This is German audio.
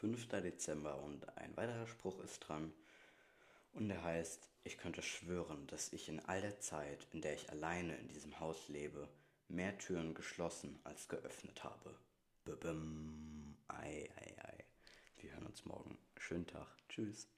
5. Dezember und ein weiterer Spruch ist dran. Und der heißt, ich könnte schwören, dass ich in all der Zeit, in der ich alleine in diesem Haus lebe, mehr Türen geschlossen als geöffnet habe. Bim, ei, ei, ei. Wir hören uns morgen. Schönen Tag. Tschüss.